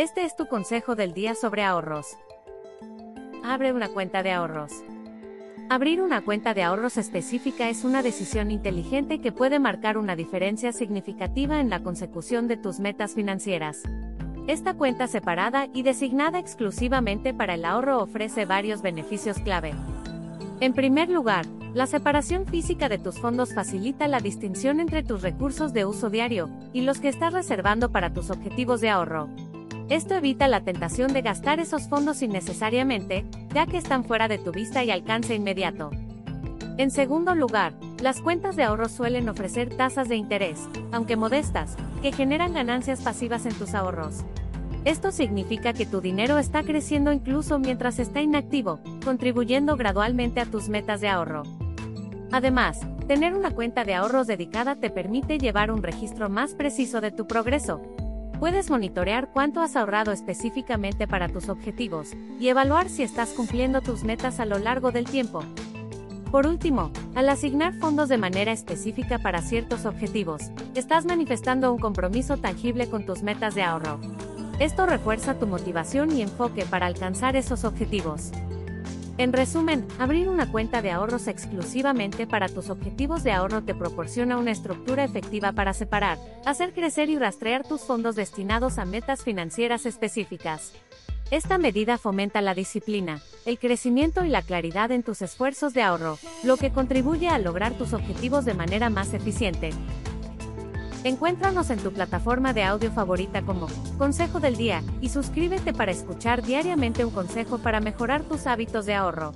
Este es tu consejo del día sobre ahorros. Abre una cuenta de ahorros. Abrir una cuenta de ahorros específica es una decisión inteligente que puede marcar una diferencia significativa en la consecución de tus metas financieras. Esta cuenta separada y designada exclusivamente para el ahorro ofrece varios beneficios clave. En primer lugar, la separación física de tus fondos facilita la distinción entre tus recursos de uso diario y los que estás reservando para tus objetivos de ahorro. Esto evita la tentación de gastar esos fondos innecesariamente, ya que están fuera de tu vista y alcance inmediato. En segundo lugar, las cuentas de ahorro suelen ofrecer tasas de interés, aunque modestas, que generan ganancias pasivas en tus ahorros. Esto significa que tu dinero está creciendo incluso mientras está inactivo, contribuyendo gradualmente a tus metas de ahorro. Además, tener una cuenta de ahorros dedicada te permite llevar un registro más preciso de tu progreso, Puedes monitorear cuánto has ahorrado específicamente para tus objetivos y evaluar si estás cumpliendo tus metas a lo largo del tiempo. Por último, al asignar fondos de manera específica para ciertos objetivos, estás manifestando un compromiso tangible con tus metas de ahorro. Esto refuerza tu motivación y enfoque para alcanzar esos objetivos. En resumen, abrir una cuenta de ahorros exclusivamente para tus objetivos de ahorro te proporciona una estructura efectiva para separar, hacer crecer y rastrear tus fondos destinados a metas financieras específicas. Esta medida fomenta la disciplina, el crecimiento y la claridad en tus esfuerzos de ahorro, lo que contribuye a lograr tus objetivos de manera más eficiente. Encuéntranos en tu plataforma de audio favorita como Consejo del Día y suscríbete para escuchar diariamente un consejo para mejorar tus hábitos de ahorro.